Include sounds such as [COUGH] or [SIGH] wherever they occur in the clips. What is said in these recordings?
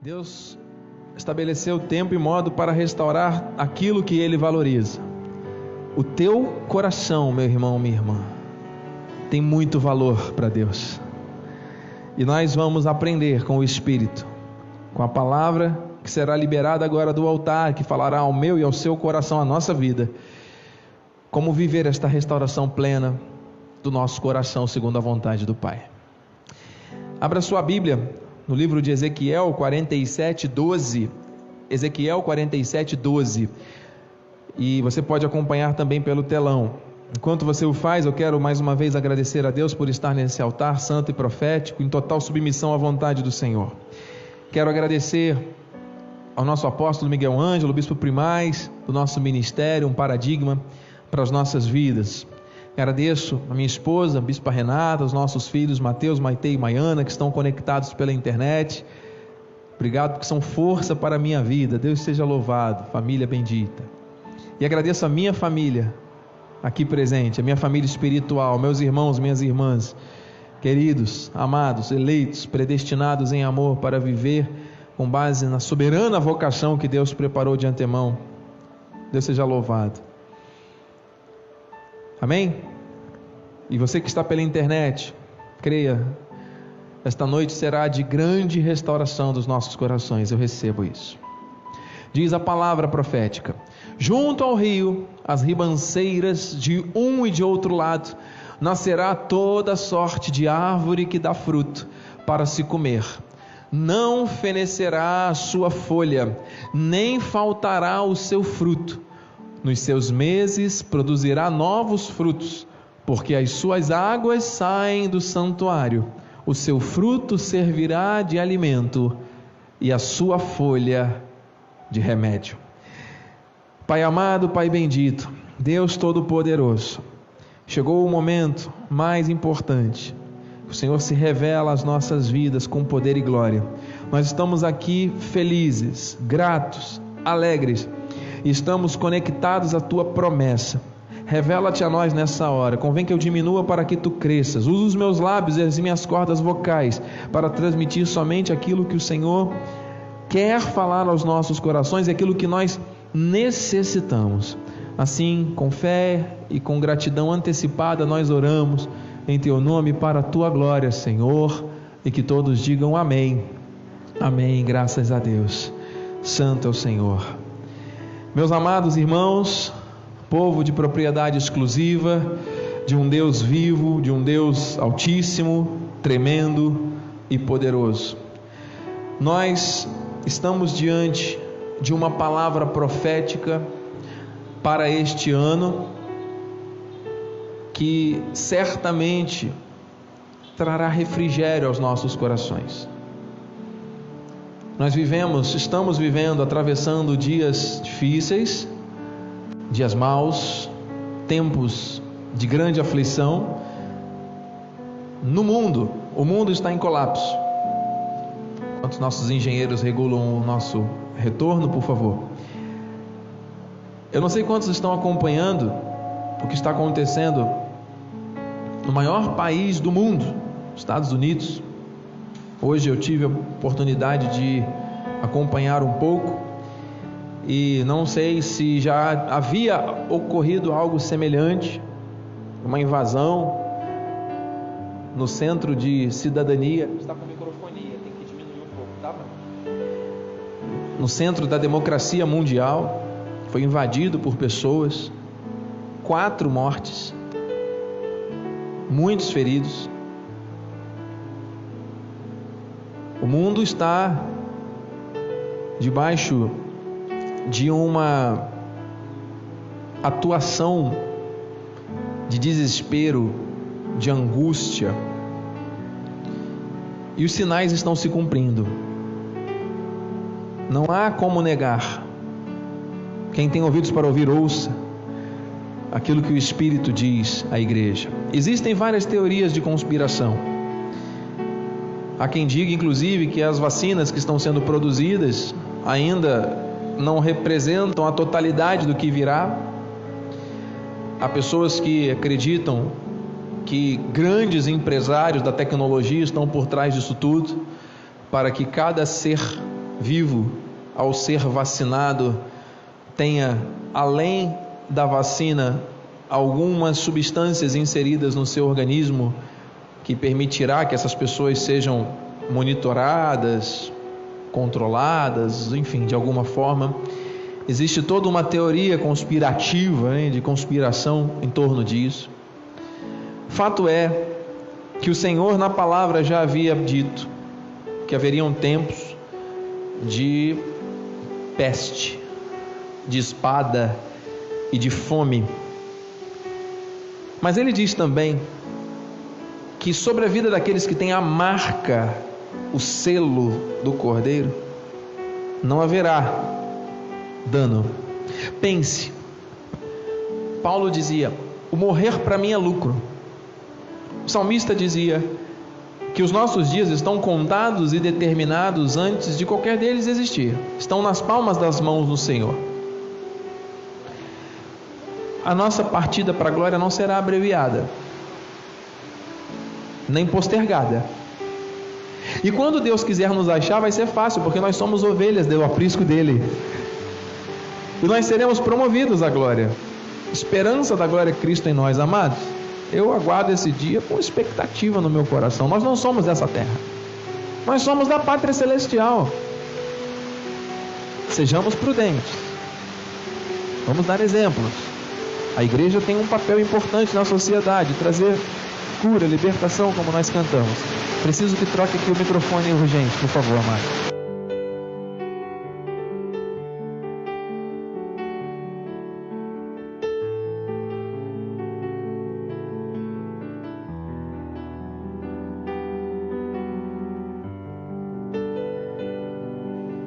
Deus estabeleceu tempo e modo para restaurar aquilo que ele valoriza. O teu coração, meu irmão, minha irmã, tem muito valor para Deus. E nós vamos aprender com o Espírito, com a palavra que será liberada agora do altar, que falará ao meu e ao seu coração a nossa vida, como viver esta restauração plena do nosso coração segundo a vontade do Pai. Abra sua Bíblia no livro de Ezequiel 47, 12. Ezequiel 47, 12. E você pode acompanhar também pelo telão. Enquanto você o faz, eu quero mais uma vez agradecer a Deus por estar nesse altar santo e profético, em total submissão à vontade do Senhor. Quero agradecer ao nosso apóstolo Miguel Ângelo, bispo primaz do nosso ministério, um paradigma para as nossas vidas. Agradeço a minha esposa, a Bispa Renata, os nossos filhos Mateus, Maite e Maiana, que estão conectados pela internet. Obrigado porque são força para a minha vida. Deus seja louvado, família bendita. E agradeço a minha família aqui presente, a minha família espiritual, meus irmãos, minhas irmãs, queridos, amados, eleitos, predestinados em amor para viver com base na soberana vocação que Deus preparou de antemão. Deus seja louvado. Amém? E você que está pela internet, creia, esta noite será de grande restauração dos nossos corações, eu recebo isso. Diz a palavra profética: junto ao rio, as ribanceiras de um e de outro lado, nascerá toda sorte de árvore que dá fruto para se comer. Não fenecerá a sua folha, nem faltará o seu fruto nos seus meses produzirá novos frutos, porque as suas águas saem do santuário. O seu fruto servirá de alimento e a sua folha de remédio. Pai amado, Pai bendito, Deus Todo-Poderoso, chegou o momento mais importante. O Senhor se revela às nossas vidas com poder e glória. Nós estamos aqui felizes, gratos, alegres estamos conectados à tua promessa. Revela-te a nós nessa hora. Convém que eu diminua para que tu cresças. Usa os meus lábios e as minhas cordas vocais para transmitir somente aquilo que o Senhor quer falar aos nossos corações e aquilo que nós necessitamos. Assim, com fé e com gratidão antecipada, nós oramos em teu nome para a tua glória, Senhor, e que todos digam amém. Amém. Graças a Deus. Santo é o Senhor. Meus amados irmãos, povo de propriedade exclusiva, de um Deus vivo, de um Deus altíssimo, tremendo e poderoso. Nós estamos diante de uma palavra profética para este ano que certamente trará refrigério aos nossos corações. Nós vivemos, estamos vivendo, atravessando dias difíceis, dias maus, tempos de grande aflição. No mundo, o mundo está em colapso. Quantos nossos engenheiros regulam o nosso retorno, por favor? Eu não sei quantos estão acompanhando o que está acontecendo no maior país do mundo, Estados Unidos. Hoje eu tive a oportunidade de acompanhar um pouco e não sei se já havia ocorrido algo semelhante, uma invasão no centro de cidadania. Está com microfonia, tem que diminuir um pouco, tá? No centro da democracia mundial, foi invadido por pessoas, quatro mortes, muitos feridos. O mundo está debaixo de uma atuação de desespero, de angústia, e os sinais estão se cumprindo. Não há como negar. Quem tem ouvidos para ouvir, ouça aquilo que o Espírito diz à igreja. Existem várias teorias de conspiração. Há quem diga, inclusive, que as vacinas que estão sendo produzidas ainda não representam a totalidade do que virá. Há pessoas que acreditam que grandes empresários da tecnologia estão por trás disso tudo, para que cada ser vivo, ao ser vacinado, tenha, além da vacina, algumas substâncias inseridas no seu organismo que permitirá que essas pessoas sejam monitoradas, controladas, enfim, de alguma forma. Existe toda uma teoria conspirativa, hein, de conspiração em torno disso. Fato é que o Senhor, na palavra, já havia dito que haveriam tempos de peste, de espada e de fome. Mas ele diz também que sobre a vida daqueles que têm a marca, o selo do Cordeiro, não haverá dano. Pense, Paulo dizia: o morrer para mim é lucro. O salmista dizia que os nossos dias estão contados e determinados antes de qualquer deles existir, estão nas palmas das mãos do Senhor. A nossa partida para a glória não será abreviada, nem postergada. E quando Deus quiser nos achar, vai ser fácil, porque nós somos ovelhas do aprisco dele. E nós seremos promovidos à glória. Esperança da glória de Cristo em nós, amados. Eu aguardo esse dia com expectativa no meu coração. Nós não somos dessa terra. Nós somos da pátria celestial. Sejamos prudentes. Vamos dar exemplos. A igreja tem um papel importante na sociedade, trazer cura, libertação, como nós cantamos. Preciso que troque aqui o microfone urgente, por favor, Márcio.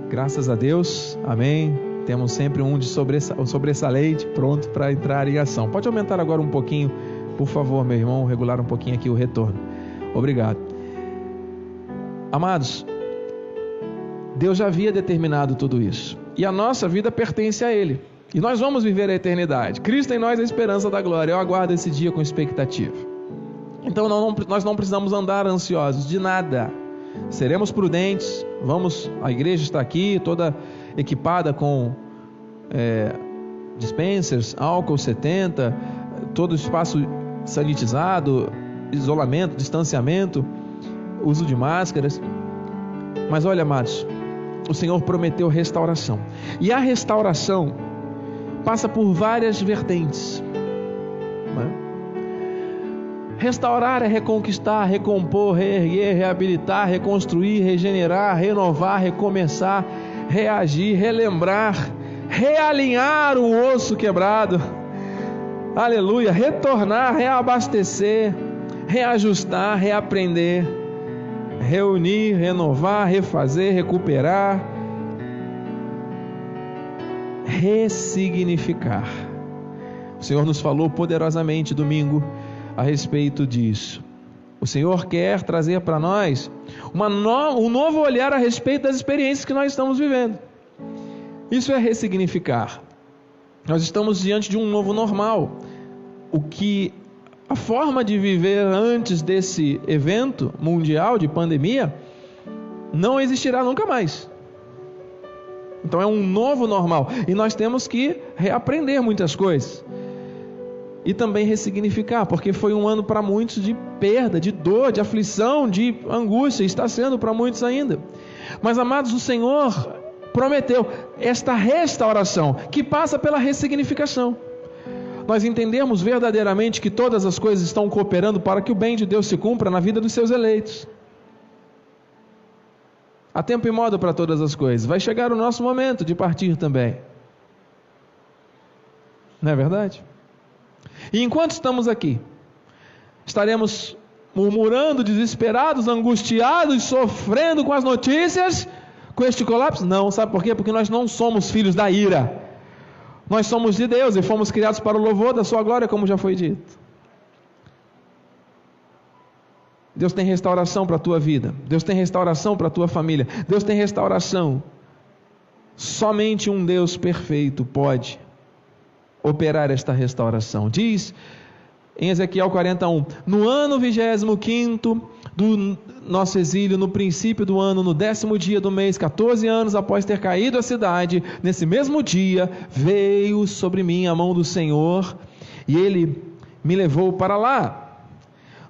Graças a Deus, amém. Temos sempre um de sobressalente pronto para entrar em ação. Pode aumentar agora um pouquinho, por favor, meu irmão, regular um pouquinho aqui o retorno. Obrigado. Amados, Deus já havia determinado tudo isso. E a nossa vida pertence a Ele. E nós vamos viver a eternidade. Cristo em nós é a esperança da glória. Eu aguardo esse dia com expectativa. Então não, nós não precisamos andar ansiosos de nada. Seremos prudentes, vamos, a igreja está aqui, toda equipada com é, dispensers, álcool 70, todo espaço sanitizado, isolamento, distanciamento, uso de máscaras. Mas olha, amados, o Senhor prometeu restauração. E a restauração passa por várias vertentes. Restaurar é reconquistar, recompor, reerguer, reabilitar, reconstruir, regenerar, renovar, recomeçar, reagir, relembrar, realinhar o osso quebrado. Aleluia, retornar, reabastecer, reajustar, reaprender, reunir, renovar, refazer, recuperar, ressignificar. O Senhor nos falou poderosamente domingo a respeito disso. O Senhor quer trazer para nós no, um novo olhar a respeito das experiências que nós estamos vivendo. Isso é ressignificar. Nós estamos diante de um novo normal. O que a forma de viver antes desse evento mundial de pandemia não existirá nunca mais. Então é um novo normal e nós temos que reaprender muitas coisas e também ressignificar, porque foi um ano para muitos de perda, de dor, de aflição, de angústia, está sendo para muitos ainda. Mas amados, o Senhor prometeu esta restauração que passa pela ressignificação. Nós entendemos verdadeiramente que todas as coisas estão cooperando para que o bem de Deus se cumpra na vida dos seus eleitos. Há tempo e modo para todas as coisas. Vai chegar o nosso momento de partir também. Não é verdade? E enquanto estamos aqui, estaremos murmurando, desesperados, angustiados, sofrendo com as notícias, com este colapso? Não, sabe por quê? Porque nós não somos filhos da ira. Nós somos de Deus e fomos criados para o louvor da Sua glória, como já foi dito. Deus tem restauração para a tua vida. Deus tem restauração para a tua família. Deus tem restauração. Somente um Deus perfeito pode operar esta restauração. Diz em Ezequiel 41: No ano 25 do nosso exílio, no princípio do ano, no décimo dia do mês, 14 anos após ter caído a cidade, nesse mesmo dia, veio sobre mim a mão do Senhor e ele me levou para lá.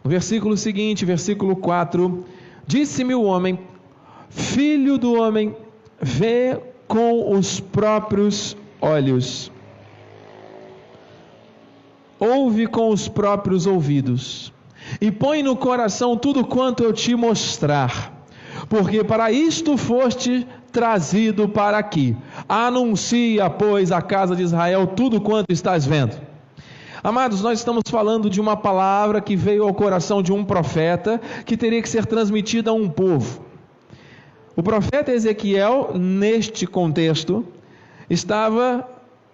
No versículo seguinte, versículo 4, disse-me o homem: Filho do homem, vê com os próprios olhos, ouve com os próprios ouvidos e põe no coração tudo quanto eu te mostrar, porque para isto foste trazido para aqui. Anuncia, pois, à casa de Israel tudo quanto estás vendo. Amados, nós estamos falando de uma palavra que veio ao coração de um profeta que teria que ser transmitida a um povo. O profeta Ezequiel, neste contexto, estava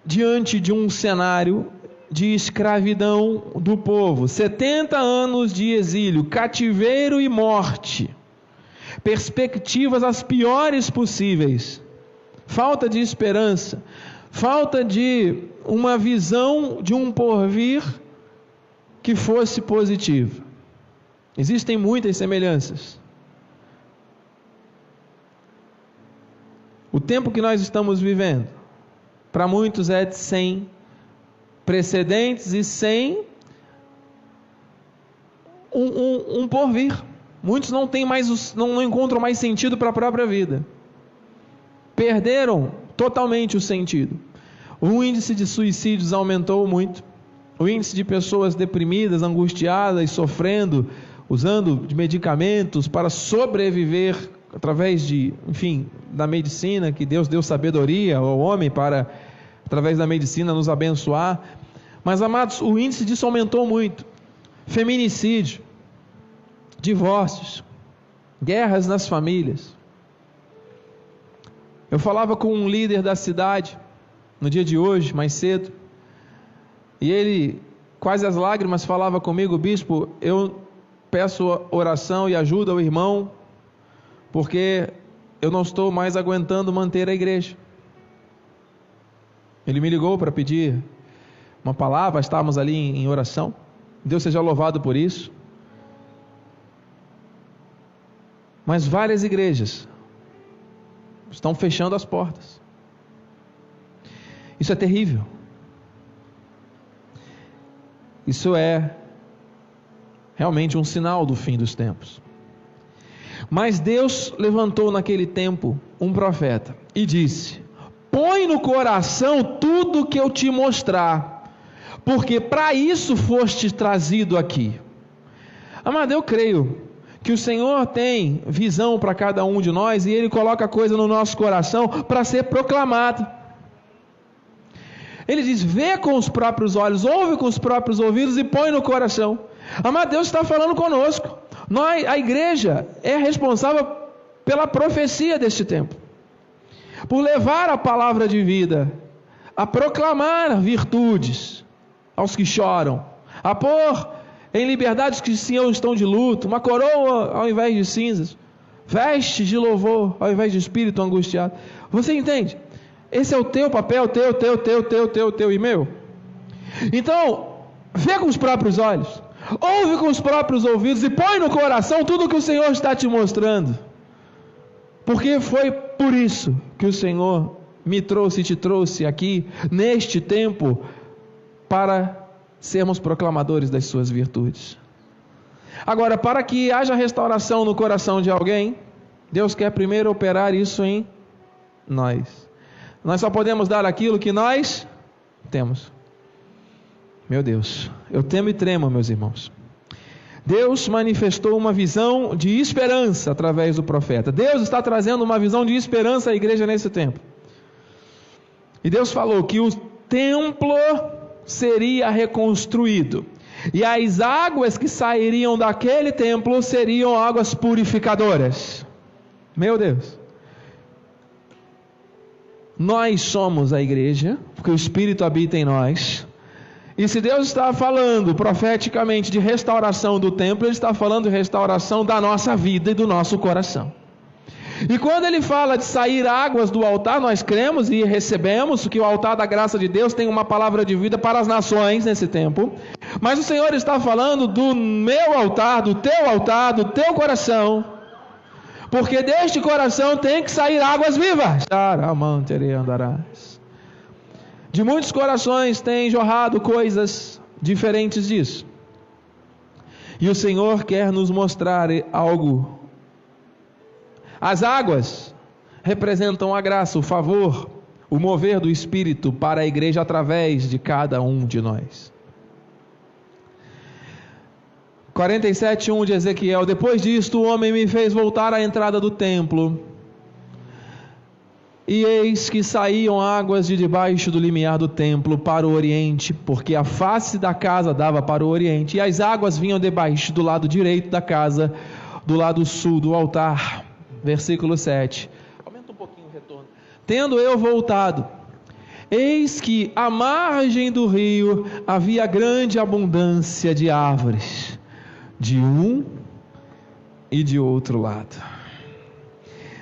diante de um cenário de escravidão do povo, 70 anos de exílio, cativeiro e morte, perspectivas as piores possíveis, falta de esperança, falta de uma visão de um porvir que fosse positivo. Existem muitas semelhanças. O tempo que nós estamos vivendo, para muitos é de 100 precedentes e sem um, um, um porvir. Muitos não têm mais, não, encontram mais sentido para a própria vida. Perderam totalmente o sentido. O índice de suicídios aumentou muito. O índice de pessoas deprimidas, angustiadas, sofrendo, usando de medicamentos para sobreviver através de, enfim, da medicina que Deus deu sabedoria ao homem para através da medicina, nos abençoar. Mas, amados, o índice disso aumentou muito. Feminicídio, divórcios, guerras nas famílias. Eu falava com um líder da cidade no dia de hoje, mais cedo, e ele, quase as lágrimas, falava comigo, bispo, eu peço oração e ajuda ao irmão, porque eu não estou mais aguentando manter a igreja. Ele me ligou para pedir uma palavra, estávamos ali em oração. Deus seja louvado por isso. Mas várias igrejas estão fechando as portas. Isso é terrível. Isso é realmente um sinal do fim dos tempos. Mas Deus levantou naquele tempo um profeta e disse: põe no coração tudo que eu te mostrar, porque para isso foste trazido aqui. Amado, eu creio que o Senhor tem visão para cada um de nós e Ele coloca coisa no nosso coração para ser proclamado. Ele diz: vê com os próprios olhos, ouve com os próprios ouvidos e põe no coração. Amado, Deus está falando conosco. Nós, a igreja, é responsável pela profecia deste tempo por levar a palavra de vida, a proclamar virtudes aos que choram, a pôr em liberdade os que estão de luto, uma coroa ao invés de cinzas, vestes de louvor ao invés de espírito angustiado. Você entende? Esse é o teu papel, teu, teu, teu, teu, teu, teu e meu. Então, vê com os próprios olhos, ouve com os próprios ouvidos e põe no coração tudo o que o Senhor está te mostrando. Porque foi por isso que o Senhor me trouxe e te trouxe aqui, neste tempo, para sermos proclamadores das suas virtudes. Agora, para que haja restauração no coração de alguém, Deus quer primeiro operar isso em nós. Nós só podemos dar aquilo que nós temos. Meu Deus, eu temo e tremo, meus irmãos. Deus manifestou uma visão de esperança através do profeta. Deus está trazendo uma visão de esperança à igreja nesse tempo. E Deus falou que o templo seria reconstruído. E as águas que sairiam daquele templo seriam águas purificadoras. Meu Deus. Nós somos a igreja, porque o Espírito habita em nós. E se Deus está falando profeticamente de restauração do templo, Ele está falando de restauração da nossa vida e do nosso coração. E quando Ele fala de sair águas do altar, nós cremos e recebemos que o altar da graça de Deus tem uma palavra de vida para as nações nesse tempo, Mas o Senhor está falando do meu altar, do teu altar, do teu coração. Porque deste coração tem que sair águas vivas. De muitos corações tem jorrado coisas diferentes disso. E o Senhor quer nos mostrar algo. As águas representam a graça, o favor, o mover do Espírito para a igreja através de cada um de nós. 47:1 de Ezequiel: Depois disto, o homem me fez voltar à entrada do templo. E eis que saíam águas de debaixo do limiar do templo para o oriente, porque a face da casa dava para o oriente, e as águas vinham debaixo do lado direito da casa, do lado sul do altar. Versículo 7. Aumenta um pouquinho o retorno. Tendo eu voltado, eis que à margem do rio havia grande abundância de árvores de um e de outro lado.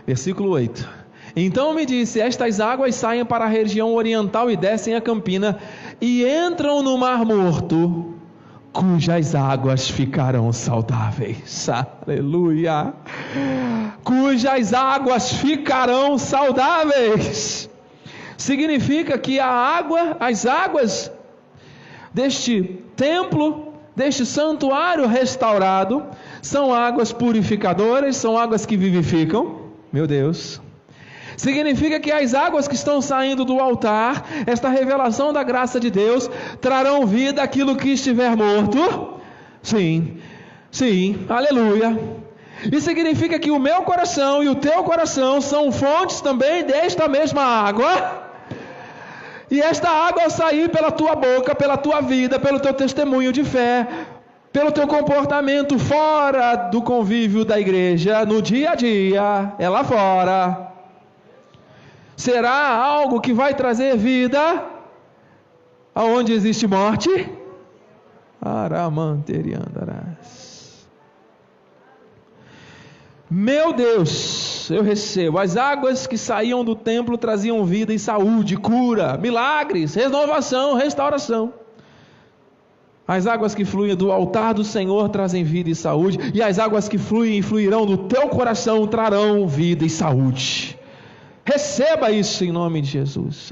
Versículo 8. Então me disse: Estas águas saem para a região oriental e descem a campina e entram no Mar Morto, cujas águas ficarão saudáveis. [LAUGHS] Aleluia! Cujas águas ficarão saudáveis. Significa que a água, as águas deste templo deste santuário restaurado são águas purificadoras, são águas que vivificam. Meu Deus. Significa que as águas que estão saindo do altar, esta revelação da graça de Deus, trarão vida àquilo que estiver morto. Sim, sim, aleluia. E significa que o meu coração e o teu coração são fontes também desta mesma água e esta água sair pela tua boca, pela tua vida, pelo teu testemunho de fé, pelo teu comportamento fora do convívio da igreja, no dia a dia, é lá fora. Será algo que vai trazer vida aonde existe morte? Aramanteriandarás. Meu Deus, eu recebo. As águas que saíam do templo traziam vida e saúde, cura, milagres, renovação, restauração. As águas que fluem do altar do Senhor trazem vida e saúde, e as águas que fluem e fluirão do teu coração trarão vida e saúde. Receba isso em nome de Jesus.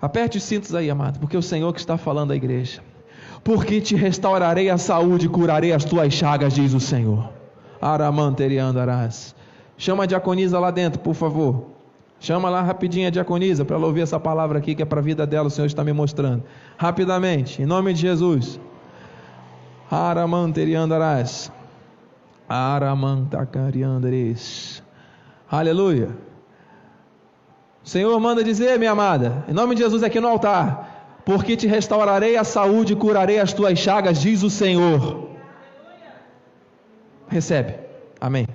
Aperte os cintos aí, amado, porque é o Senhor que está falando à igreja. Porque te restaurarei a saúde e curarei as tuas chagas, diz o Senhor. Aramanteriandarás. Chama a diaconisa lá dentro, por favor. Chama lá rapidinho a diaconisa para ela ouvir essa palavra aqui que é para a vida dela, o Senhor está me mostrando. Rapidamente, em nome de Jesus. Aramanteriandarás. Aramantacariandares. Aleluia. O Senhor manda dizer, minha amada, em nome de Jesus aqui no altar, porque te restaurarei a saúde e curarei as tuas chagas, diz o Senhor. Recebe. Amém.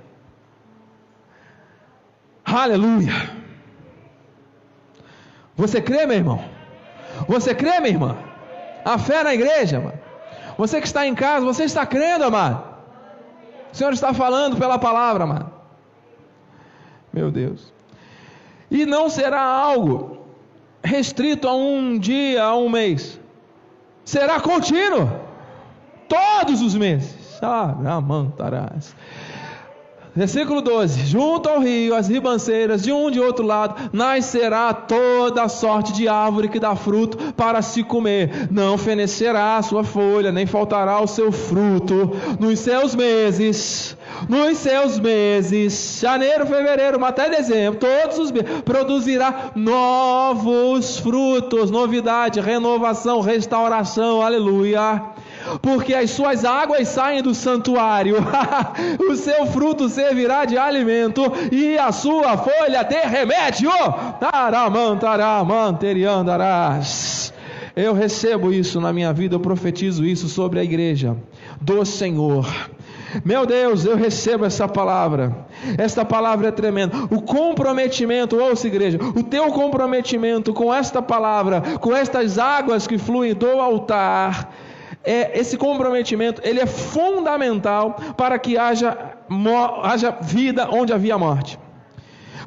Aleluia. Você crê, meu irmão? Você crê, minha irmã? A fé na igreja, mano. Você que está em casa, você está crendo, amado? O Senhor está falando pela palavra, amado. Meu Deus. E não será algo restrito a um dia, a um mês. Será contínuo. Todos os meses. Saramantarás. Versículo 12: Junto ao rio, as ribanceiras, de um e de outro lado, nascerá toda sorte de árvore que dá fruto para se comer. Não fenecerá a sua folha, nem faltará o seu fruto nos seus meses. Nos seus meses, janeiro, fevereiro, até dezembro, todos os meses, produzirá novos frutos, novidade, renovação, restauração, aleluia porque as suas águas saem do santuário, [LAUGHS] o seu fruto servirá de alimento e a sua folha de remédio. Eu recebo isso na minha vida, eu profetizo isso sobre a igreja do Senhor. Meu Deus, eu recebo essa palavra. Esta palavra é tremenda. O comprometimento, ouça igreja, o teu comprometimento com esta palavra, com estas águas que fluem do altar, é, esse comprometimento ele é fundamental para que haja, haja vida onde havia morte.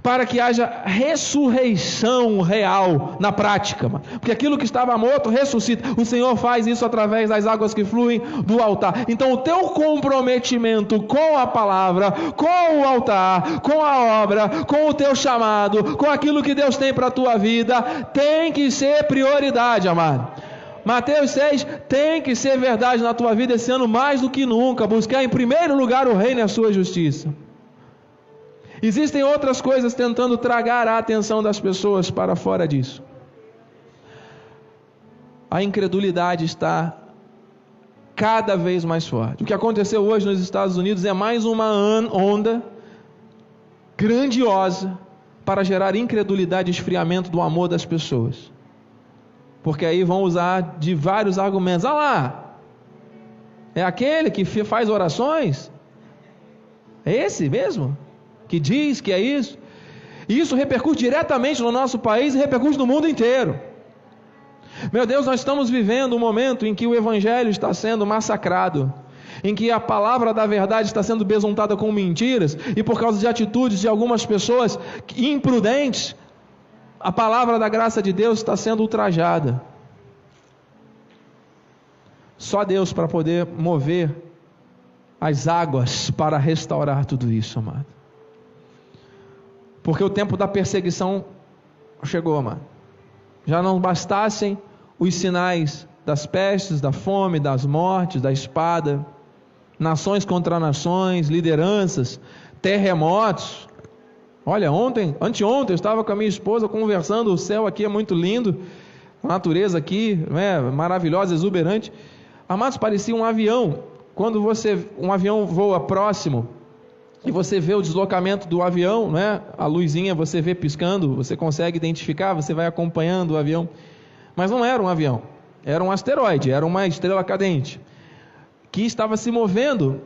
para que haja ressurreição real na prática, porque aquilo que estava morto ressuscita. O Senhor faz isso através das águas que fluem do altar. Então, o teu comprometimento com a palavra, com o altar, com a obra, com o teu chamado, com aquilo que Deus tem para a tua vida, tem que ser prioridade, amado. Mateus 6 tem que ser verdade na tua vida esse ano mais do que nunca. Buscar em primeiro lugar o reino e a sua justiça. Existem outras coisas tentando tragar a atenção das pessoas para fora disso. A incredulidade está cada vez mais forte. O que aconteceu hoje nos Estados Unidos é mais uma onda grandiosa para gerar incredulidade e esfriamento do amor das pessoas. Porque aí vão usar de vários argumentos. Ah lá, é aquele que faz orações? É esse mesmo? Que diz que é isso? E isso repercute diretamente no nosso país e repercute no mundo inteiro. Meu Deus, nós estamos vivendo um momento em que o Evangelho está sendo massacrado, em que a palavra da verdade está sendo besuntada com mentiras, e por causa de atitudes de algumas pessoas imprudentes, a palavra da graça de Deus está sendo ultrajada. Só Deus para poder mover as águas para restaurar tudo isso, amado. Porque o tempo da perseguição chegou, amado. Já não bastassem os sinais das pestes, da fome, das mortes, da espada, nações contra nações, lideranças, terremotos, Olha, ontem, anteontem, eu estava com a minha esposa conversando, o céu aqui é muito lindo, a natureza aqui é maravilhosa, exuberante. Amados, parecia um avião. Quando você, um avião voa próximo e você vê o deslocamento do avião, né? a luzinha você vê piscando, você consegue identificar, você vai acompanhando o avião. Mas não era um avião, era um asteroide, era uma estrela cadente que estava se movendo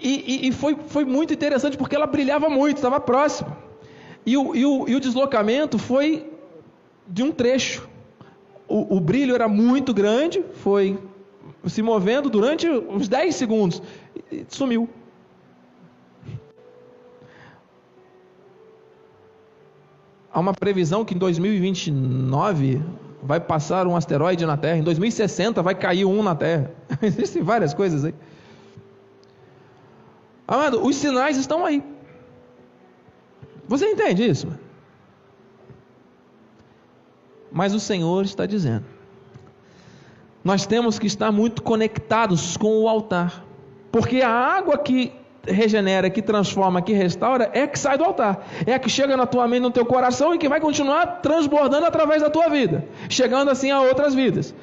e, e, e, foi, foi muito interessante porque ela brilhava muito, estava próxima. E o, e, o, e o deslocamento foi de um trecho. O, o brilho era muito grande, foi se movendo durante uns 10 segundos e sumiu. Há uma previsão que em 2029 vai passar um asteroide na Terra, em 2060 vai cair um na Terra. [LAUGHS] Existem várias coisas aí. Amado, os sinais estão aí. Você entende isso? Mas o Senhor está dizendo: nós temos que estar muito conectados com o altar, porque a água que regenera, que transforma, que restaura, é que sai do altar, é a que chega na tua mente, no teu coração e que vai continuar transbordando através da tua vida, chegando assim a outras vidas.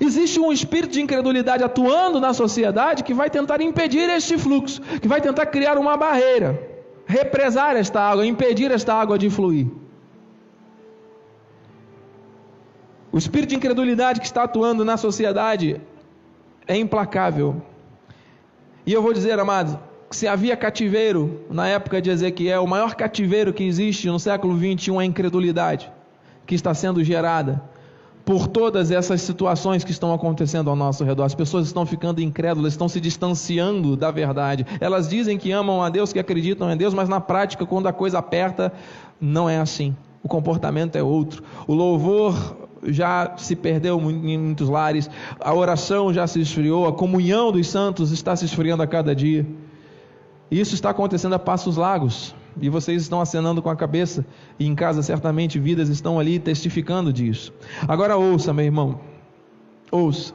Existe um espírito de incredulidade atuando na sociedade que vai tentar impedir este fluxo, que vai tentar criar uma barreira, represar esta água, impedir esta água de fluir. O espírito de incredulidade que está atuando na sociedade é implacável. E eu vou dizer, amados, se havia cativeiro na época de Ezequiel, o maior cativeiro que existe no século 21 é a incredulidade que está sendo gerada por todas essas situações que estão acontecendo ao nosso redor. As pessoas estão ficando incrédulas, estão se distanciando da verdade. Elas dizem que amam a Deus, que acreditam em Deus, mas na prática, quando a coisa aperta, não é assim. O comportamento é outro. O louvor já se perdeu em muitos lares, a oração já se esfriou, a comunhão dos santos está se esfriando a cada dia. Isso está acontecendo a passos largos e vocês estão acenando com a cabeça, e em casa certamente vidas estão ali testificando disso. Agora ouça, meu irmão, ouça,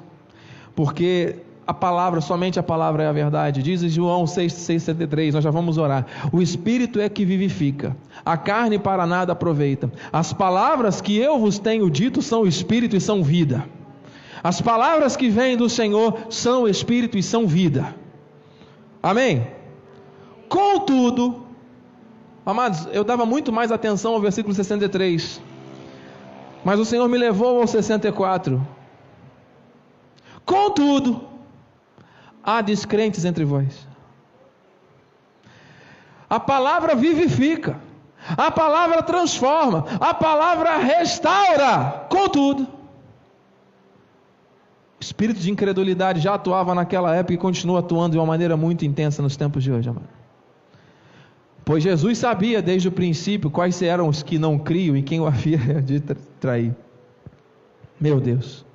porque a palavra, somente a palavra é a verdade. Diz João 6,63, nós já vamos orar. O Espírito é que vivifica, a carne para nada aproveita. As palavras que eu vos tenho dito são Espírito e são vida. As palavras que vêm do Senhor são Espírito e são vida. Amém? Contudo, Amados, eu dava muito mais atenção ao versículo 63. Mas o Senhor me levou ao 64. Contudo, há descrentes entre vós. A palavra vivifica, a palavra transforma, a palavra restaura. Contudo, o espírito de incredulidade já atuava naquela época e continua atuando de uma maneira muito intensa nos tempos de hoje, amado. Pois Jesus sabia desde o princípio quais eram os que não criam e quem o [LAUGHS] havia de trair. Meu Deus.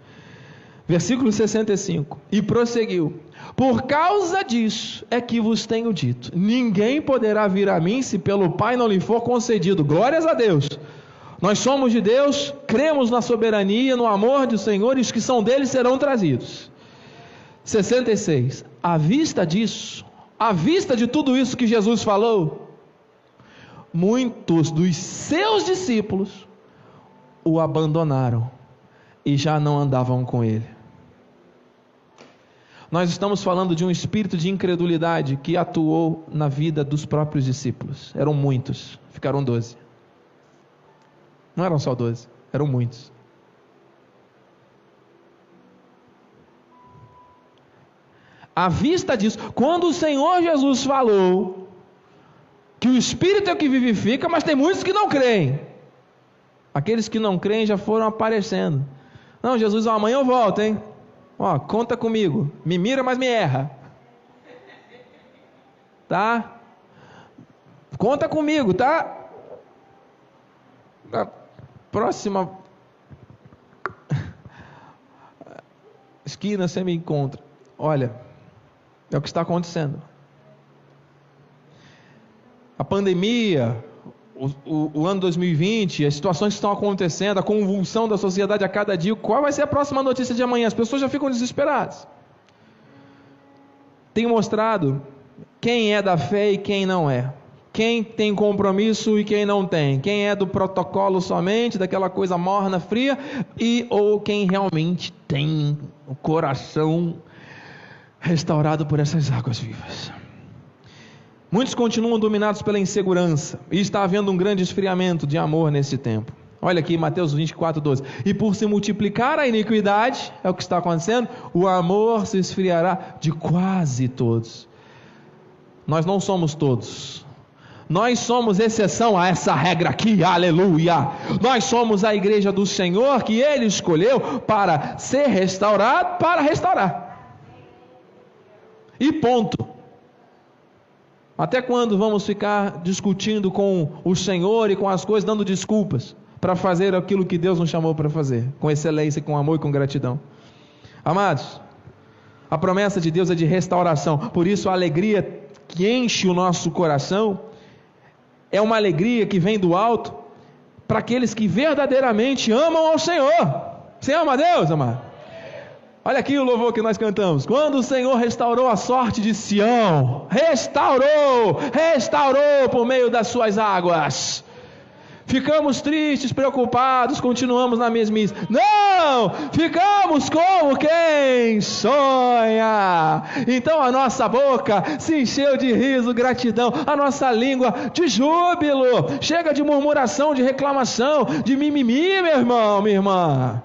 Versículo 65. E prosseguiu: Por causa disso é que vos tenho dito: ninguém poderá vir a mim se pelo Pai não lhe for concedido. Glórias a Deus. Nós somos de Deus, cremos na soberania, no amor do Senhor, e os que são dele serão trazidos. 66. À vista disso, à vista de tudo isso que Jesus falou, muitos dos seus discípulos o abandonaram e já não andavam com ele. Nós estamos falando de um espírito de incredulidade que atuou na vida dos próprios discípulos. Eram muitos, ficaram doze. Não eram só doze, eram muitos. À vista disso, quando o Senhor Jesus falou que o Espírito é o que vivifica, mas tem muitos que não creem. Aqueles que não creem já foram aparecendo. Não, Jesus, amanhã eu volto, hein? Ó, conta comigo. Me mira, mas me erra. Tá? Conta comigo, tá? Na próxima [LAUGHS] esquina você me encontra. Olha, é o que está acontecendo. A pandemia, o, o, o, ano 2020, as situações que estão acontecendo, a convulsão da sociedade a cada dia, qual vai ser a próxima notícia de amanhã? As pessoas já ficam desesperadas. Tem mostrado quem é da fé e quem não é. Quem tem compromisso e quem não tem. Quem é do protocolo somente, daquela coisa morna, fria, e ou quem realmente tem o coração restaurado por essas águas vivas. Muitos continuam dominados pela insegurança e está havendo um grande esfriamento de amor nesse tempo. Olha aqui, Mateus 24, 12. E por se multiplicar a iniquidade, é o que está acontecendo, o amor se esfriará de quase todos. Nós não somos todos. Nós somos exceção a essa regra aqui, aleluia. Nós somos a igreja do Senhor que Ele escolheu para ser restaurado, para restaurar. E ponto. Até quando vamos ficar discutindo com o Senhor e com as coisas, dando desculpas para fazer aquilo que Deus nos chamou para fazer, com excelência, com amor e com gratidão? Amados, a promessa de Deus é de restauração, por isso a alegria que enche o nosso coração é uma alegria que vem do alto para aqueles que verdadeiramente amam ao Senhor. Você ama a Deus, amado? Olha aqui o louvor que nós cantamos. Quando o Senhor restaurou a sorte de Sião, restaurou, restaurou por meio das suas águas. Ficamos tristes, preocupados, continuamos na mesmice. Não! Ficamos como quem sonha. Então a nossa boca se encheu de riso, gratidão, a nossa língua de júbilo. Chega de murmuração, de reclamação, de mimimi, meu irmão, minha irmã.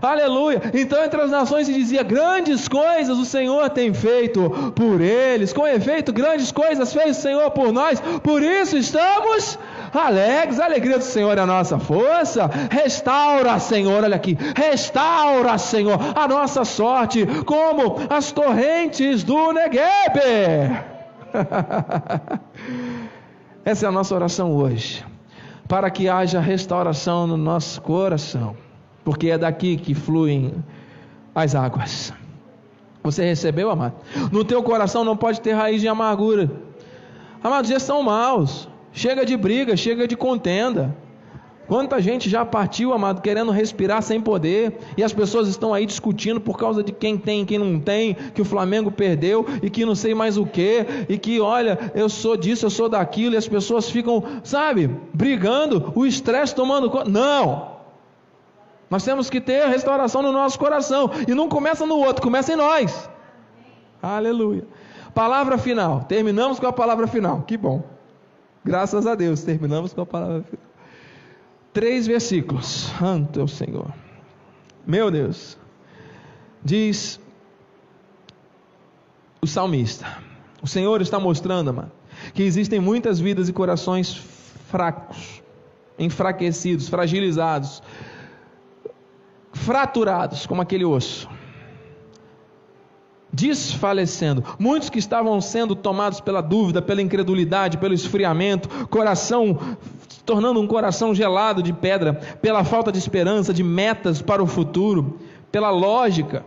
Aleluia. Então, entre as nações se dizia: grandes coisas o Senhor tem feito por eles. Com efeito, grandes coisas fez o Senhor por nós. Por isso estamos alegres. A alegria do Senhor é a nossa força. Restaura, Senhor, olha aqui. Restaura, Senhor, a nossa sorte, como as torrentes do Neguebe. [LAUGHS] Essa é a nossa oração hoje. Para que haja restauração no nosso coração porque é daqui que fluem as águas. Você recebeu, amado? No teu coração não pode ter raiz de amargura. Amados, já são maus. Chega de briga, chega de contenda. Quanta gente já partiu, amado, querendo respirar sem poder, e as pessoas estão aí discutindo por causa de quem tem e quem não tem, que o Flamengo perdeu e que não sei mais o que, e que olha, eu sou disso, eu sou daquilo, e as pessoas ficam, sabe, brigando, o estresse tomando conta. Não! Nós temos que ter restauração no nosso coração. E não começa no outro, começa em nós. Aleluia. Palavra final. Terminamos com a palavra final. Que bom. Graças a Deus, terminamos com a palavra final. Três versículos. Santo é o Senhor. Meu Deus. Diz o salmista. O Senhor está mostrando, mano, que existem muitas vidas e corações fracos, enfraquecidos, fragilizados, fraturados como aquele osso. desfalecendo. Muitos que estavam sendo tomados pela dúvida, pela incredulidade, pelo esfriamento, coração tornando um coração gelado de pedra, pela falta de esperança, de metas para o futuro, pela lógica.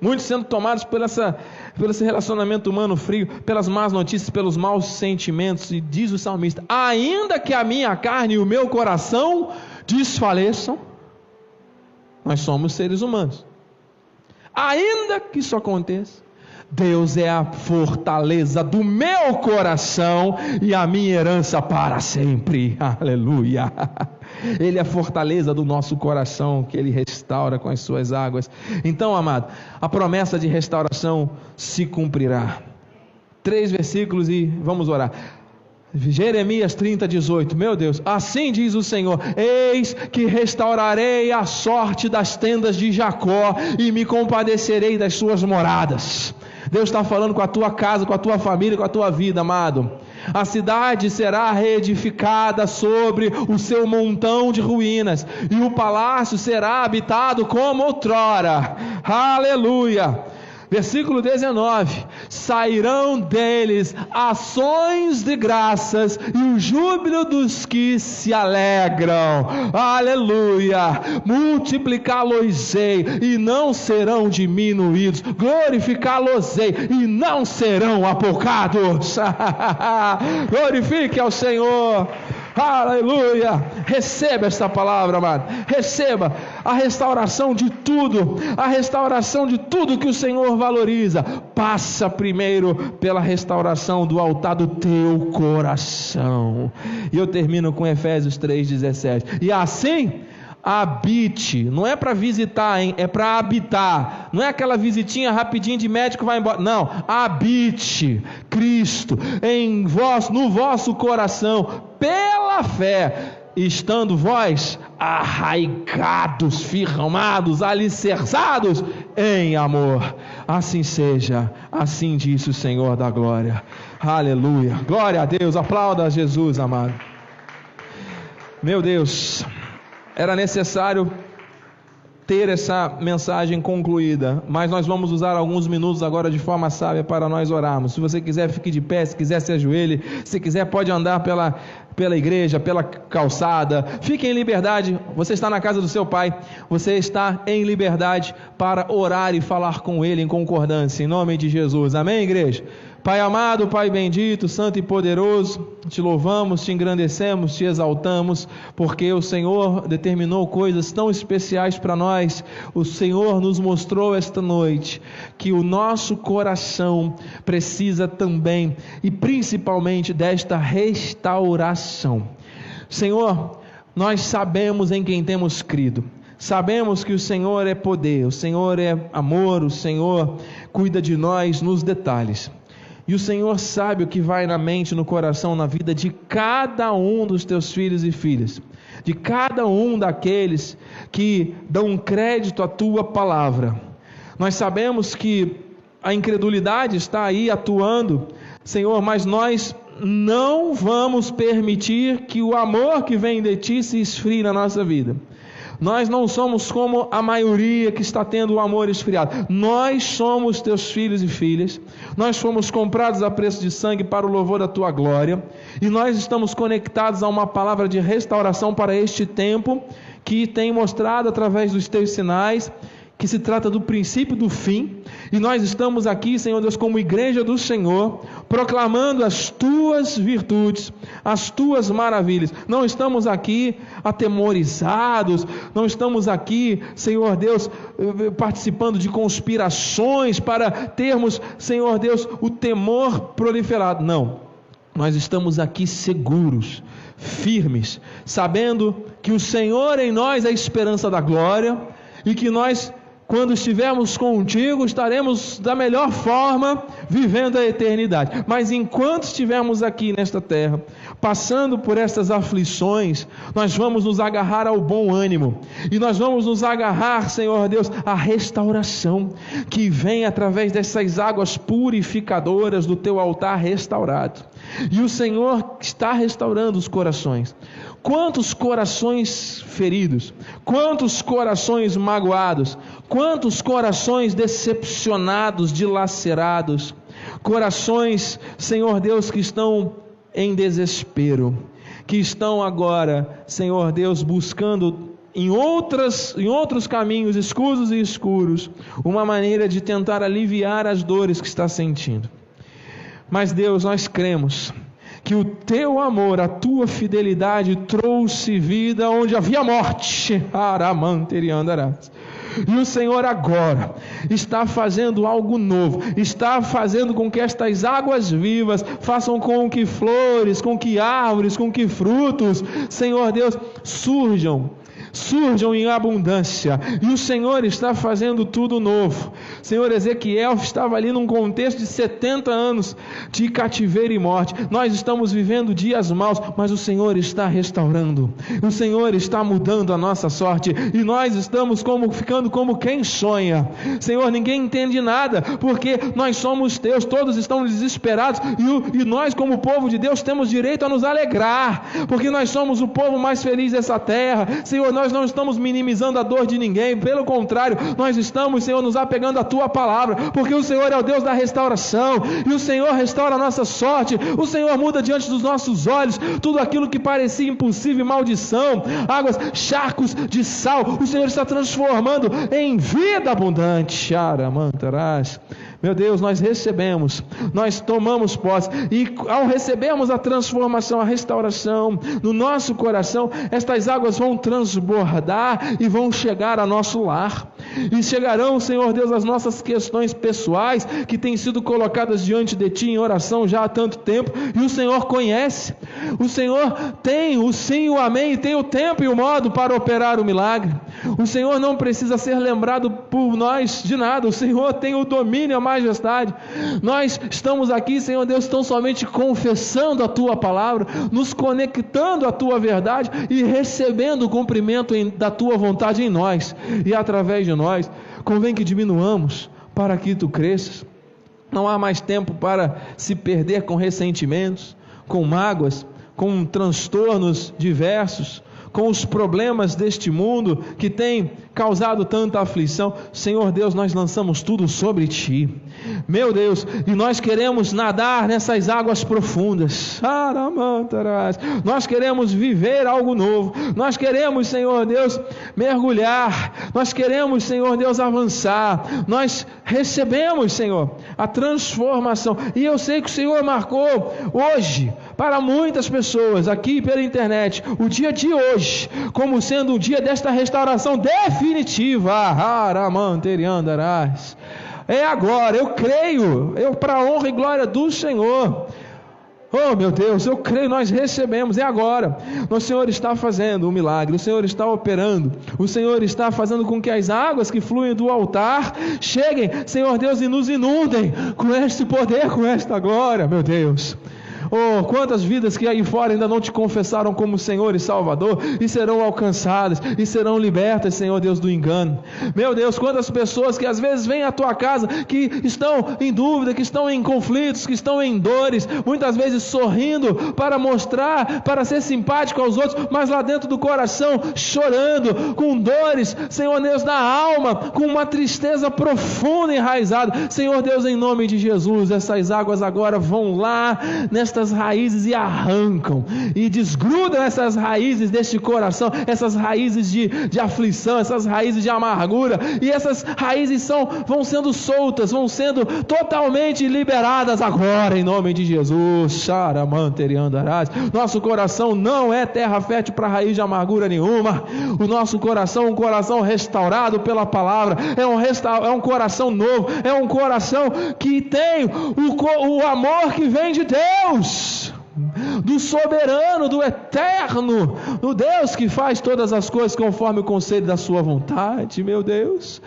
Muitos sendo tomados por, essa, por esse relacionamento humano frio, pelas más notícias, pelos maus sentimentos. E diz o salmista: ainda que a minha carne e o meu coração desfaleçam, nós somos seres humanos. Ainda que isso aconteça, Deus é a fortaleza do meu coração e a minha herança para sempre. [LAUGHS] Aleluia. Ele é a fortaleza do nosso coração que ele restaura com as suas águas. Então, amado, a promessa de restauração se cumprirá. Três versículos e vamos orar. Jeremias 30, 18. Meu Deus, assim diz o Senhor: Eis que restaurarei a sorte das tendas de Jacó e me compadecerei das suas moradas. Deus está falando com a tua casa, com a tua família, com a tua vida, amado. A cidade será reedificada sobre o seu montão de ruínas, e o palácio será habitado como outrora. Aleluia! Versículo 19: Sairão deles ações de graças e o júbilo dos que se alegram. Aleluia! Multiplicá-los-ei e não serão diminuídos, glorificá-los-ei e não serão apocados. [LAUGHS] Glorifique ao Senhor. Aleluia! Receba esta palavra, amado. Receba a restauração de tudo, a restauração de tudo que o Senhor valoriza. Passa primeiro pela restauração do altar do teu coração. E eu termino com Efésios 3:17. E assim habite, não é para visitar, hein? é para habitar. Não é aquela visitinha rapidinho de médico vai embora. Não, habite Cristo em vós, no vosso coração, pela fé, estando vós arraigados, firmados, alicerçados em amor. Assim seja, assim disse o Senhor da glória. Aleluia. Glória a Deus. Aplauda a Jesus, amado. Meu Deus era necessário ter essa mensagem concluída, mas nós vamos usar alguns minutos agora de forma sábia para nós orarmos. Se você quiser, fique de pé, se quiser, se ajoelhe, se quiser, pode andar pela, pela igreja, pela calçada, fique em liberdade. Você está na casa do seu pai, você está em liberdade para orar e falar com ele em concordância, em nome de Jesus. Amém, igreja? Pai amado, Pai bendito, santo e poderoso, te louvamos, te engrandecemos, te exaltamos, porque o Senhor determinou coisas tão especiais para nós. O Senhor nos mostrou esta noite que o nosso coração precisa também e principalmente desta restauração. Senhor, nós sabemos em quem temos crido. Sabemos que o Senhor é poder, o Senhor é amor, o Senhor cuida de nós nos detalhes. E o Senhor sabe o que vai na mente, no coração, na vida de cada um dos teus filhos e filhas, de cada um daqueles que dão crédito à tua palavra. Nós sabemos que a incredulidade está aí atuando, Senhor, mas nós não vamos permitir que o amor que vem de ti se esfrie na nossa vida. Nós não somos como a maioria que está tendo o amor esfriado. Nós somos teus filhos e filhas. Nós fomos comprados a preço de sangue para o louvor da tua glória. E nós estamos conectados a uma palavra de restauração para este tempo que tem mostrado através dos teus sinais que se trata do princípio do fim, e nós estamos aqui, Senhor Deus, como igreja do Senhor, proclamando as tuas virtudes, as tuas maravilhas. Não estamos aqui atemorizados, não estamos aqui, Senhor Deus, participando de conspirações para termos, Senhor Deus, o temor proliferado. Não. Nós estamos aqui seguros, firmes, sabendo que o Senhor em nós é a esperança da glória e que nós quando estivermos contigo, estaremos da melhor forma vivendo a eternidade. Mas enquanto estivermos aqui nesta terra, passando por estas aflições, nós vamos nos agarrar ao bom ânimo e nós vamos nos agarrar, Senhor Deus, à restauração que vem através dessas águas purificadoras do teu altar restaurado. E o Senhor está restaurando os corações. Quantos corações feridos, quantos corações magoados, quantos corações decepcionados, dilacerados, corações, Senhor Deus, que estão em desespero, que estão agora, Senhor Deus, buscando em, outras, em outros caminhos escusos e escuros, uma maneira de tentar aliviar as dores que está sentindo. Mas Deus, nós cremos que o teu amor, a tua fidelidade trouxe vida onde havia morte. E o Senhor agora está fazendo algo novo, está fazendo com que estas águas vivas façam com que flores, com que árvores, com que frutos, Senhor Deus, surjam surjam em abundância, e o Senhor está fazendo tudo novo. Senhor Ezequiel estava ali num contexto de 70 anos de cativeiro e morte. Nós estamos vivendo dias maus, mas o Senhor está restaurando. O Senhor está mudando a nossa sorte e nós estamos como ficando como quem sonha. Senhor, ninguém entende nada, porque nós somos teus, todos estão desesperados e, e nós como povo de Deus temos direito a nos alegrar, porque nós somos o povo mais feliz dessa terra. Senhor, nós não estamos minimizando a dor de ninguém, pelo contrário, nós estamos, Senhor, nos apegando à tua palavra, porque o Senhor é o Deus da restauração, e o Senhor restaura a nossa sorte, o Senhor muda diante dos nossos olhos tudo aquilo que parecia impossível maldição, águas, charcos de sal, o Senhor está transformando em vida abundante. Charamantarás. Meu Deus, nós recebemos, nós tomamos posse, e ao recebermos a transformação, a restauração no nosso coração, estas águas vão transbordar e vão chegar ao nosso lar, e chegarão, Senhor Deus, as nossas questões pessoais que têm sido colocadas diante de Ti em oração já há tanto tempo, e o Senhor conhece, o Senhor tem o sim, o amém, tem o tempo e o modo para operar o milagre. O Senhor não precisa ser lembrado por nós de nada, o Senhor tem o domínio, a majestade. Nós estamos aqui, Senhor Deus, tão somente confessando a tua palavra, nos conectando à tua verdade e recebendo o cumprimento da tua vontade em nós e através de nós. Convém que diminuamos para que tu cresças. Não há mais tempo para se perder com ressentimentos, com mágoas, com transtornos diversos, com os problemas deste mundo que tem causado tanta aflição. Senhor Deus, nós lançamos tudo sobre ti. Meu Deus, e nós queremos nadar nessas águas profundas. Nós queremos viver algo novo. Nós queremos, Senhor Deus, mergulhar. Nós queremos, Senhor Deus, avançar. Nós recebemos, Senhor, a transformação. E eu sei que o Senhor marcou hoje para muitas pessoas aqui pela internet o dia de hoje como sendo o dia desta restauração definitiva. Haramanteriandarás. É agora, eu creio, eu para a honra e glória do Senhor. Oh meu Deus, eu creio, nós recebemos, é agora. O Senhor está fazendo um milagre, o Senhor está operando, o Senhor está fazendo com que as águas que fluem do altar cheguem, Senhor Deus, e nos inundem com este poder, com esta glória, meu Deus. Oh, quantas vidas que aí fora ainda não te confessaram como Senhor e Salvador e serão alcançadas e serão libertas, Senhor Deus, do engano. Meu Deus, quantas pessoas que às vezes vêm à tua casa que estão em dúvida, que estão em conflitos, que estão em dores, muitas vezes sorrindo para mostrar, para ser simpático aos outros, mas lá dentro do coração chorando, com dores, Senhor Deus, na alma, com uma tristeza profunda enraizada. Senhor Deus, em nome de Jesus, essas águas agora vão lá nesta estas raízes e arrancam e desgrudam essas raízes deste coração, essas raízes de, de aflição, essas raízes de amargura, e essas raízes são, vão sendo soltas, vão sendo totalmente liberadas agora, em nome de Jesus. Nosso coração não é terra fértil para raiz de amargura nenhuma. O nosso coração é um coração restaurado pela palavra, é um, resta é um coração novo, é um coração que tem o, o amor que vem de Deus. news do soberano, do eterno, do Deus que faz todas as coisas conforme o conselho da sua vontade, meu Deus.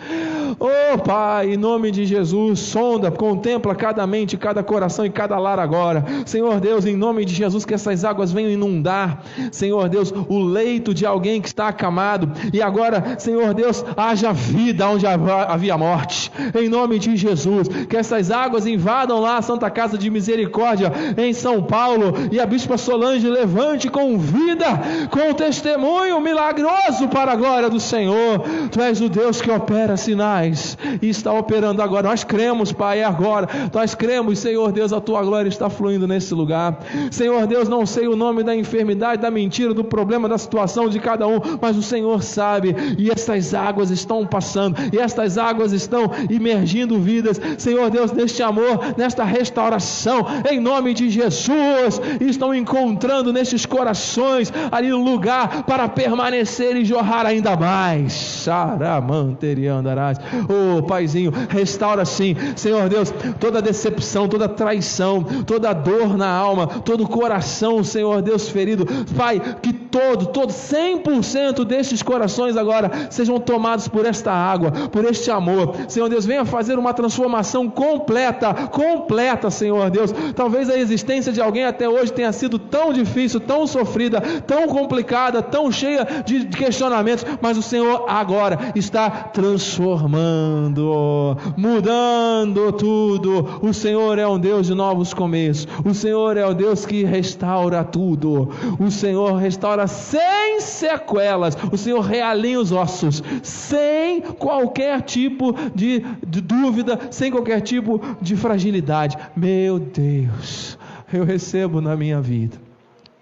Oh Pai, em nome de Jesus, sonda, contempla cada mente, cada coração e cada lar agora. Senhor Deus, em nome de Jesus, que essas águas venham inundar, Senhor Deus, o leito de alguém que está acamado. E agora, Senhor Deus, haja vida onde havia morte. Em nome de Jesus, que essas águas invadam lá a Santa Casa de Misericórdia em São Paulo e a Solange levante com vida, com testemunho milagroso para a glória do Senhor. Tu és o Deus que opera sinais e está operando agora. Nós cremos, Pai, é agora. Nós cremos, Senhor Deus, a tua glória está fluindo nesse lugar. Senhor Deus, não sei o nome da enfermidade, da mentira, do problema, da situação de cada um, mas o Senhor sabe. E estas águas estão passando, e estas águas estão imergindo vidas. Senhor Deus, neste amor, nesta restauração, em nome de Jesus, estão encontrando nesses corações ali um lugar para permanecer e jorrar ainda mais. Saramanteriandarás. Oh, Paizinho, restaura sim, Senhor Deus, toda decepção, toda traição, toda dor na alma, todo coração, Senhor Deus ferido. Pai, que todo, todo 100% destes corações agora sejam tomados por esta água, por este amor. Senhor Deus, venha fazer uma transformação completa, completa, Senhor Deus. Talvez a existência de alguém até hoje tenha sido tão difícil, tão sofrida, tão complicada, tão cheia de questionamentos, mas o Senhor agora está transformando, mudando tudo. O Senhor é um Deus de novos começos. O Senhor é o Deus que restaura tudo. O Senhor restaura sem sequelas. O Senhor realinha os ossos, sem qualquer tipo de, de dúvida, sem qualquer tipo de fragilidade. Meu Deus, eu recebo na minha vida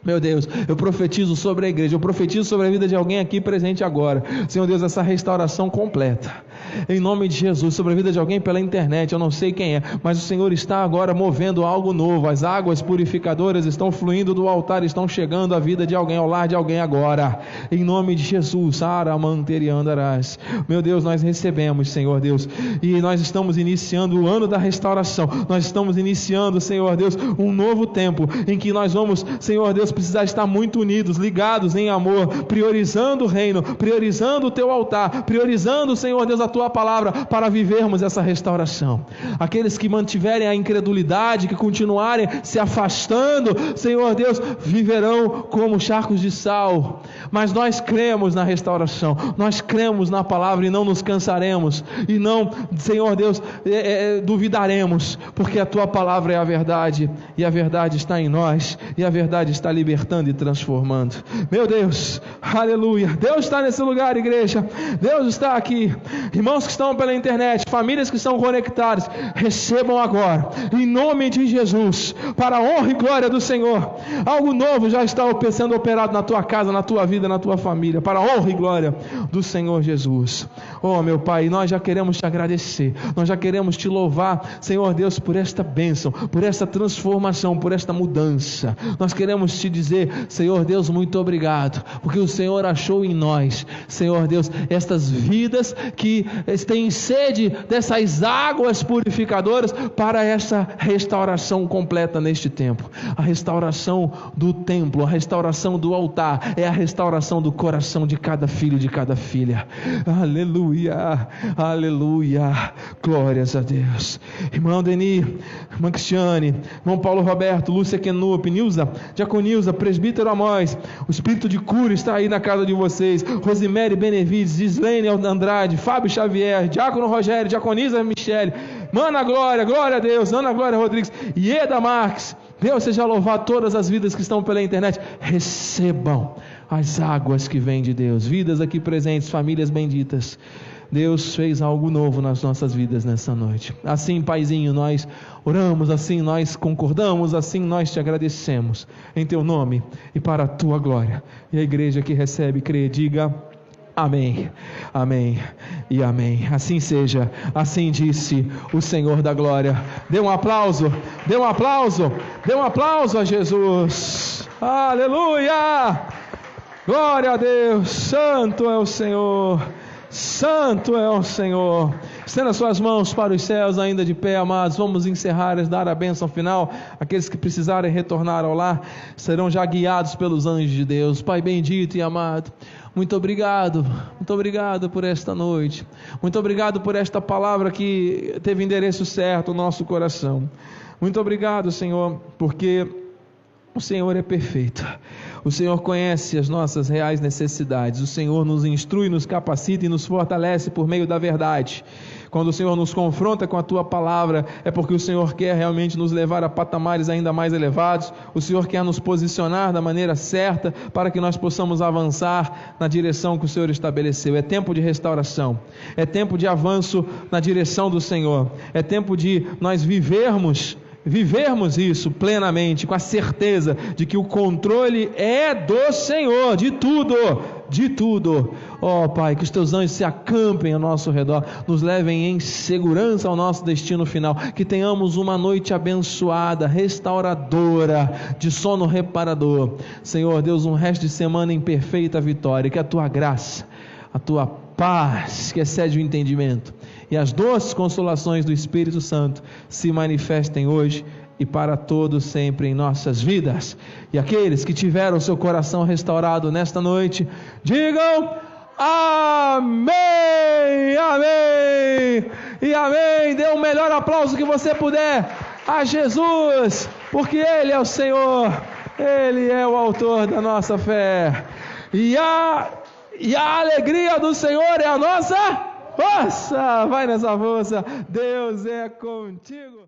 meu Deus, eu profetizo sobre a igreja, eu profetizo sobre a vida de alguém aqui presente agora. Senhor Deus, essa restauração completa. Em nome de Jesus, sobre a vida de alguém pela internet, eu não sei quem é, mas o Senhor está agora movendo algo novo. As águas purificadoras estão fluindo do altar, estão chegando à vida de alguém, ao lar de alguém agora. Em nome de Jesus, Aramanteriandarás. Meu Deus, nós recebemos, Senhor Deus, e nós estamos iniciando o ano da restauração. Nós estamos iniciando, Senhor Deus, um novo tempo em que nós vamos, Senhor Deus, precisar estar muito unidos, ligados em amor, priorizando o reino, priorizando o teu altar, priorizando, Senhor Deus, a tua palavra para vivermos essa restauração. Aqueles que mantiverem a incredulidade, que continuarem se afastando, Senhor Deus, viverão como charcos de sal. Mas nós cremos na restauração, nós cremos na palavra e não nos cansaremos, e não, Senhor Deus, é, é, duvidaremos, porque a tua palavra é a verdade, e a verdade está em nós, e a verdade está libertando e transformando. Meu Deus, aleluia. Deus está nesse lugar, igreja. Deus está aqui. Irmãos que estão pela internet, famílias que estão conectadas, recebam agora, em nome de Jesus, para a honra e glória do Senhor. Algo novo já está sendo operado na tua casa, na tua vida, na tua família, para a honra e glória do Senhor Jesus. Oh, meu Pai, nós já queremos te agradecer, nós já queremos te louvar, Senhor Deus, por esta bênção, por esta transformação, por esta mudança. Nós queremos te te dizer, Senhor Deus, muito obrigado, porque o Senhor achou em nós, Senhor Deus, estas vidas que têm sede dessas águas purificadoras para essa restauração completa neste tempo. A restauração do templo, a restauração do altar, é a restauração do coração de cada filho, de cada filha. Aleluia, aleluia, glórias a Deus. Irmão Denis, irmã Cristiane, irmão Paulo Roberto, Lúcia Kenup, Nilza, Diaconilza, Nilza, presbítero Amós, o espírito de cura está aí na casa de vocês. Rosemary Benevides, Gislaine Andrade, Fábio Xavier, Diácono Rogério, Diaconisa Michele, Mana Glória, Glória a Deus, Ana Glória Rodrigues, Ieda Marques. Deus seja louvado todas as vidas que estão pela internet. Recebam as águas que vêm de Deus, vidas aqui presentes, famílias benditas. Deus fez algo novo nas nossas vidas nessa noite. Assim, Paizinho, nós oramos, assim nós concordamos, assim nós te agradecemos. Em teu nome e para a tua glória. E a igreja que recebe, crê, diga. Amém, amém e amém. Assim seja, assim disse o Senhor da glória. Dê um aplauso, dê um aplauso, dê um aplauso a Jesus. Aleluia! Glória a Deus, Santo é o Senhor. Santo é o Senhor. Estenda suas mãos para os céus, ainda de pé, amados. Vamos encerrar e dar a bênção final. Aqueles que precisarem retornar ao lar serão já guiados pelos anjos de Deus. Pai bendito e amado. Muito obrigado, muito obrigado por esta noite. Muito obrigado por esta palavra que teve endereço certo no nosso coração. Muito obrigado, Senhor, porque o Senhor é perfeito. O Senhor conhece as nossas reais necessidades. O Senhor nos instrui, nos capacita e nos fortalece por meio da verdade. Quando o Senhor nos confronta com a tua palavra, é porque o Senhor quer realmente nos levar a patamares ainda mais elevados. O Senhor quer nos posicionar da maneira certa para que nós possamos avançar na direção que o Senhor estabeleceu. É tempo de restauração, é tempo de avanço na direção do Senhor, é tempo de nós vivermos vivermos isso plenamente, com a certeza de que o controle é do Senhor, de tudo, de tudo. Ó oh, Pai, que os teus anjos se acampem ao nosso redor, nos levem em segurança ao nosso destino final, que tenhamos uma noite abençoada, restauradora, de sono reparador. Senhor Deus, um resto de semana em perfeita vitória, que a tua graça, a tua paz, que excede o entendimento, e as doces consolações do Espírito Santo se manifestem hoje e para todos sempre em nossas vidas. E aqueles que tiveram seu coração restaurado nesta noite, digam amém, amém e amém. Dê o melhor aplauso que você puder a Jesus, porque Ele é o Senhor, Ele é o autor da nossa fé. E a, e a alegria do Senhor é a nossa força, vai nessa força, Deus é contigo.